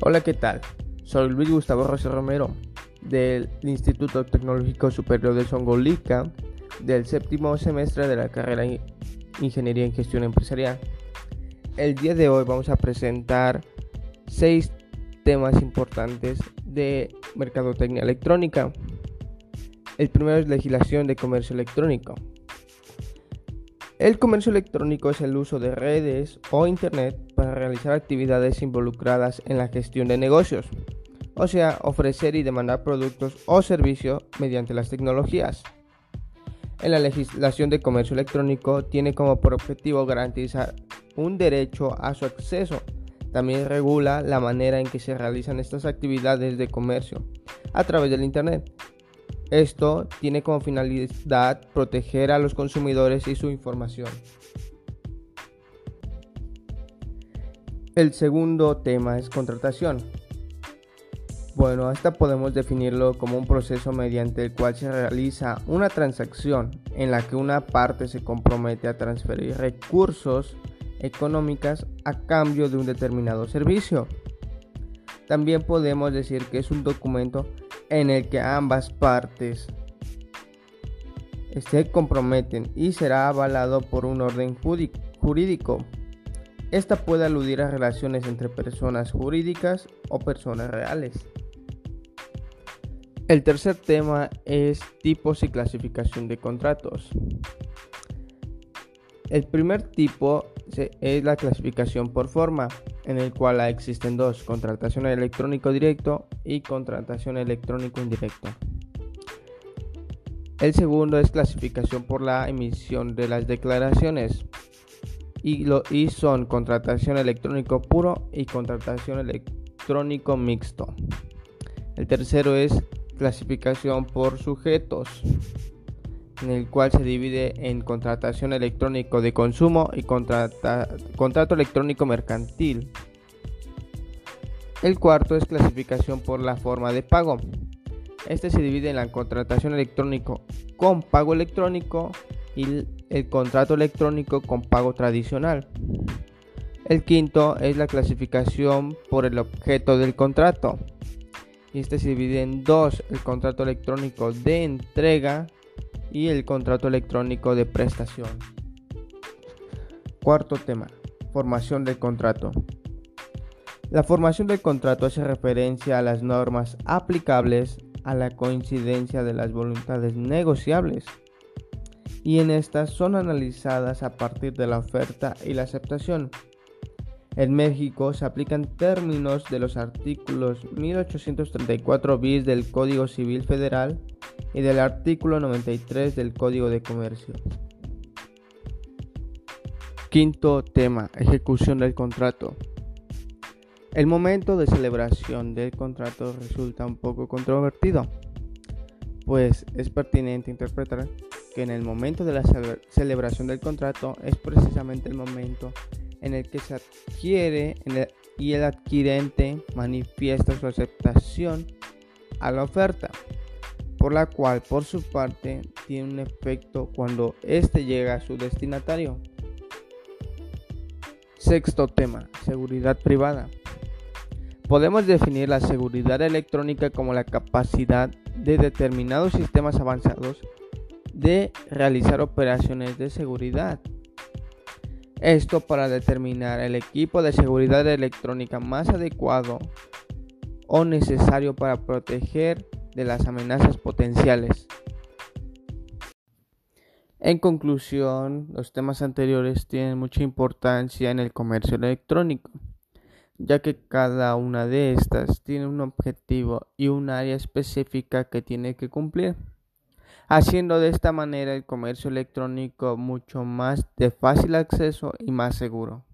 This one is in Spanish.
Hola, ¿qué tal? Soy Luis Gustavo Rossi Romero del Instituto Tecnológico Superior de Songolica del séptimo semestre de la carrera Ingeniería en Gestión Empresarial. El día de hoy vamos a presentar seis temas importantes de mercadotecnia electrónica. El primero es legislación de comercio electrónico. El comercio electrónico es el uso de redes o Internet para realizar actividades involucradas en la gestión de negocios, o sea, ofrecer y demandar productos o servicios mediante las tecnologías. En la legislación de comercio electrónico tiene como objetivo garantizar un derecho a su acceso. También regula la manera en que se realizan estas actividades de comercio a través del Internet esto tiene como finalidad proteger a los consumidores y su información. El segundo tema es contratación. Bueno, esta podemos definirlo como un proceso mediante el cual se realiza una transacción en la que una parte se compromete a transferir recursos económicos a cambio de un determinado servicio. También podemos decir que es un documento en el que ambas partes se comprometen y será avalado por un orden jurídico. Esta puede aludir a relaciones entre personas jurídicas o personas reales. El tercer tema es tipos y clasificación de contratos. El primer tipo es la clasificación por forma, en el cual existen dos, contratación electrónico directo y contratación electrónico indirecto. El segundo es clasificación por la emisión de las declaraciones y, y son contratación electrónico puro y contratación electrónico mixto. El tercero es clasificación por sujetos en el cual se divide en contratación electrónico de consumo y contrato electrónico mercantil. El cuarto es clasificación por la forma de pago. Este se divide en la contratación electrónico con pago electrónico y el contrato electrónico con pago tradicional. El quinto es la clasificación por el objeto del contrato. Este se divide en dos, el contrato electrónico de entrega y el contrato electrónico de prestación. Cuarto tema, formación del contrato. La formación del contrato hace referencia a las normas aplicables a la coincidencia de las voluntades negociables y en estas son analizadas a partir de la oferta y la aceptación. En México se aplican términos de los artículos 1834 bis del Código Civil Federal y del artículo 93 del Código de Comercio. Quinto tema, ejecución del contrato. El momento de celebración del contrato resulta un poco controvertido, pues es pertinente interpretar que en el momento de la celebración del contrato es precisamente el momento en el que se adquiere y el adquirente manifiesta su aceptación a la oferta por la cual por su parte tiene un efecto cuando éste llega a su destinatario. Sexto tema, seguridad privada. Podemos definir la seguridad electrónica como la capacidad de determinados sistemas avanzados de realizar operaciones de seguridad. Esto para determinar el equipo de seguridad electrónica más adecuado o necesario para proteger de las amenazas potenciales. En conclusión, los temas anteriores tienen mucha importancia en el comercio electrónico, ya que cada una de estas tiene un objetivo y un área específica que tiene que cumplir, haciendo de esta manera el comercio electrónico mucho más de fácil acceso y más seguro.